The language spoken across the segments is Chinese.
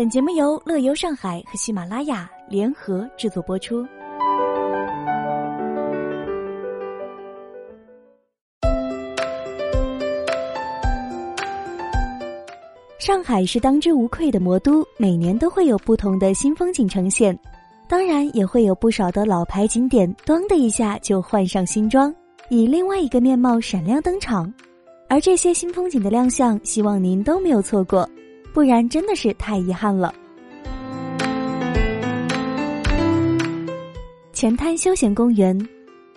本节目由乐游上海和喜马拉雅联合制作播出。上海是当之无愧的魔都，每年都会有不同的新风景呈现，当然也会有不少的老牌景点，咣的一下就换上新装，以另外一个面貌闪亮登场。而这些新风景的亮相，希望您都没有错过。不然真的是太遗憾了。前滩休闲公园，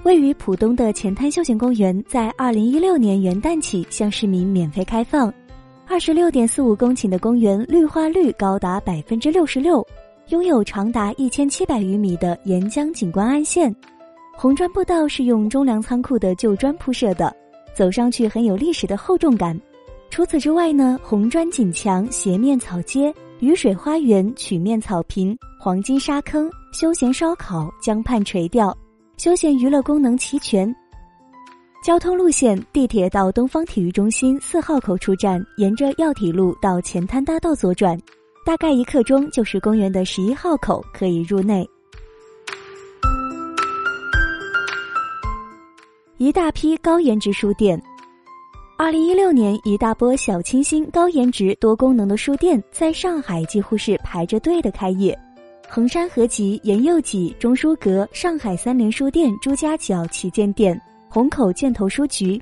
位于浦东的前滩休闲公园，在二零一六年元旦起向市民免费开放。二十六点四五公顷的公园绿化率高达百分之六十六，拥有长达一千七百余米的沿江景观岸线。红砖步道是用中粮仓库的旧砖铺设的，走上去很有历史的厚重感。除此之外呢，红砖锦墙、斜面草街、雨水花园、曲面草坪、黄金沙坑、休闲烧烤、江畔垂钓、休闲娱乐功能齐全。交通路线：地铁到东方体育中心四号口出站，沿着药体路到前滩大道左转，大概一刻钟就是公园的十一号口，可以入内。一大批高颜值书店。二零一六年，一大波小清新、高颜值、多功能的书店在上海几乎是排着队的开业。衡山合集、延佑己、中书阁、上海三联书店、朱家角旗舰店、虹口箭头书局。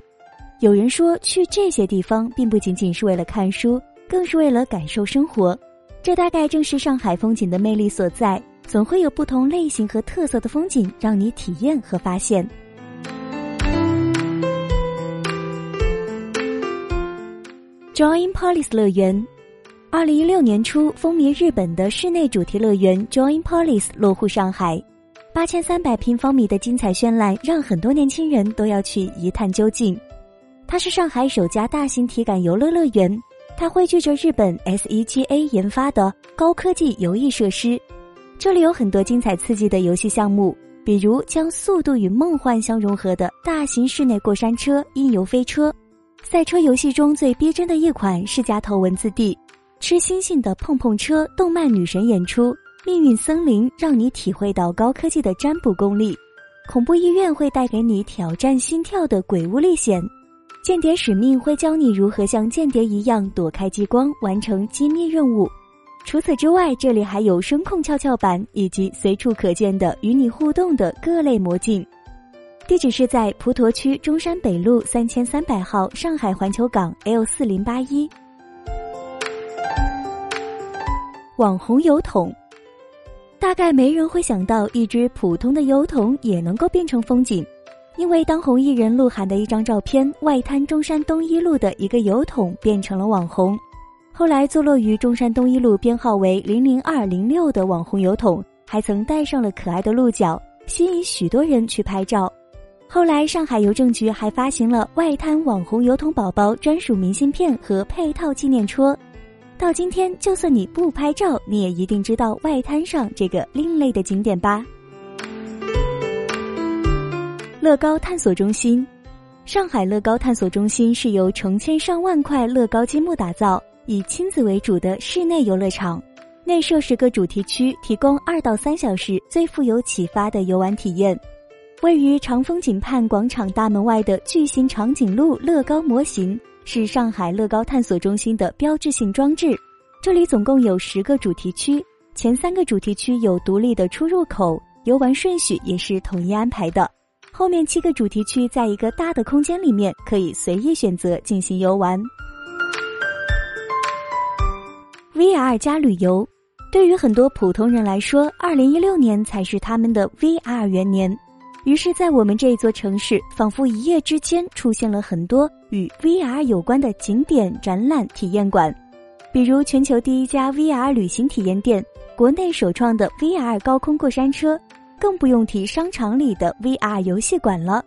有人说，去这些地方并不仅仅是为了看书，更是为了感受生活。这大概正是上海风景的魅力所在，总会有不同类型和特色的风景让你体验和发现。Join Police 乐园，二零一六年初风靡日本的室内主题乐园 Join Police 落户上海，八千三百平方米的精彩绚烂，让很多年轻人都要去一探究竟。它是上海首家大型体感游乐乐园，它汇聚着日本 SEGA 研发的高科技游艺设施，这里有很多精彩刺激的游戏项目，比如将速度与梦幻相融合的大型室内过山车、音游飞车。赛车游戏中最逼真的一款是加头文字 D，吃星星的碰碰车，动漫女神演出，命运森林让你体会到高科技的占卜功力，恐怖医院会带给你挑战心跳的鬼屋历险，间谍使命会教你如何像间谍一样躲开激光，完成机密任务。除此之外，这里还有声控跷跷板以及随处可见的与你互动的各类魔镜。地址是在普陀区中山北路三千三百号上海环球港 L 四零八一。网红油桶，大概没人会想到一只普通的油桶也能够变成风景，因为当红艺人鹿晗的一张照片，外滩中山东一路的一个油桶变成了网红。后来坐落于中山东一路编号为零零二零六的网红油桶，还曾带上了可爱的鹿角，吸引许多人去拍照。后来，上海邮政局还发行了外滩网红油桶宝宝专属明信片和配套纪念戳。到今天，就算你不拍照，你也一定知道外滩上这个另类的景点吧？乐高探索中心，上海乐高探索中心是由成千上万块乐高积木打造，以亲子为主的室内游乐场，内设十个主题区，提供二到三小时最富有启发的游玩体验。位于长风景畔广场大门外的巨型长颈鹿乐高模型是上海乐高探索中心的标志性装置。这里总共有十个主题区，前三个主题区有独立的出入口，游玩顺序也是统一安排的。后面七个主题区在一个大的空间里面，可以随意选择进行游玩。VR 加旅游，对于很多普通人来说，二零一六年才是他们的 VR 元年。于是，在我们这一座城市，仿佛一夜之间出现了很多与 VR 有关的景点、展览、体验馆，比如全球第一家 VR 旅行体验店，国内首创的 VR 高空过山车，更不用提商场里的 VR 游戏馆了。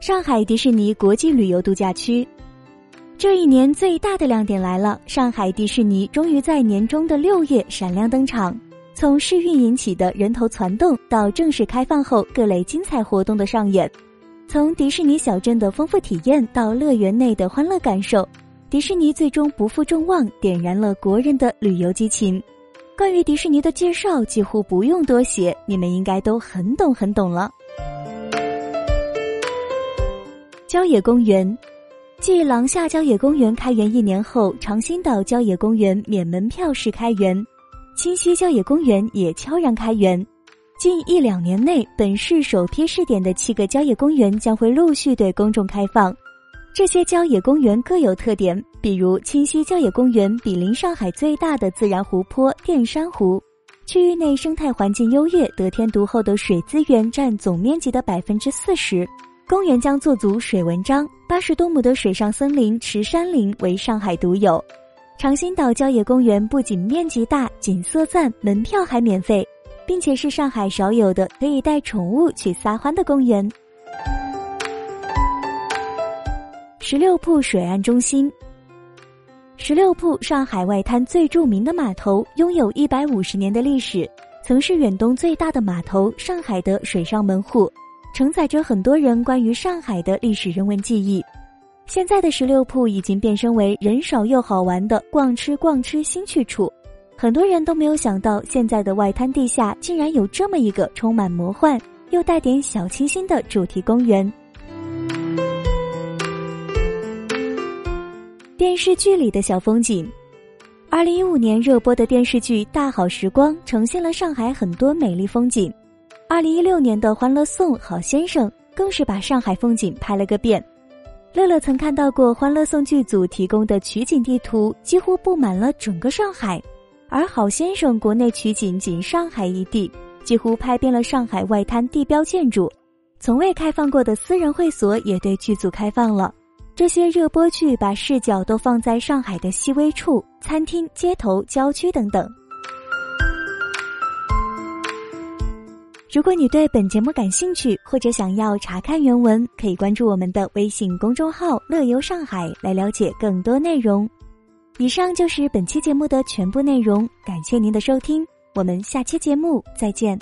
上海迪士尼国际旅游度假区，这一年最大的亮点来了，上海迪士尼终于在年中的六月闪亮登场。从试运营起的人头攒动，到正式开放后各类精彩活动的上演，从迪士尼小镇的丰富体验到乐园内的欢乐感受，迪士尼最终不负众望，点燃了国人的旅游激情。关于迪士尼的介绍几乎不用多写，你们应该都很懂很懂了。郊野公园，继廊下郊野公园开园一年后，长兴岛郊野公园免门票试开园，清溪郊野公园也悄然开园。近一两年内，本市首批试点的七个郊野公园将会陆续对公众开放。这些郊野公园各有特点，比如清溪郊野公园毗邻上海最大的自然湖泊淀山湖，区域内生态环境优越，得天独厚的水资源占总面积的百分之四十。公园将做足水文章，八十多亩的水上森林池山林为上海独有。长兴岛郊野公园不仅面积大，景色赞，门票还免费。并且是上海少有的可以带宠物去撒欢的公园。十六铺水岸中心，十六铺上海外滩最著名的码头，拥有一百五十年的历史，曾是远东最大的码头，上海的水上门户，承载着很多人关于上海的历史人文记忆。现在的十六铺已经变身为人少又好玩的逛吃逛吃新去处。很多人都没有想到，现在的外滩地下竟然有这么一个充满魔幻又带点小清新的主题公园。电视剧里的小风景，二零一五年热播的电视剧《大好时光》呈现了上海很多美丽风景。二零一六年的《欢乐颂》好先生更是把上海风景拍了个遍。乐乐曾看到过《欢乐颂》剧组提供的取景地图，几乎布满了整个上海。而好先生国内取景仅上海一地，几乎拍遍了上海外滩地标建筑，从未开放过的私人会所也对剧组开放了。这些热播剧把视角都放在上海的细微处，餐厅、街头、郊区等等。如果你对本节目感兴趣，或者想要查看原文，可以关注我们的微信公众号“乐游上海”来了解更多内容。以上就是本期节目的全部内容，感谢您的收听，我们下期节目再见。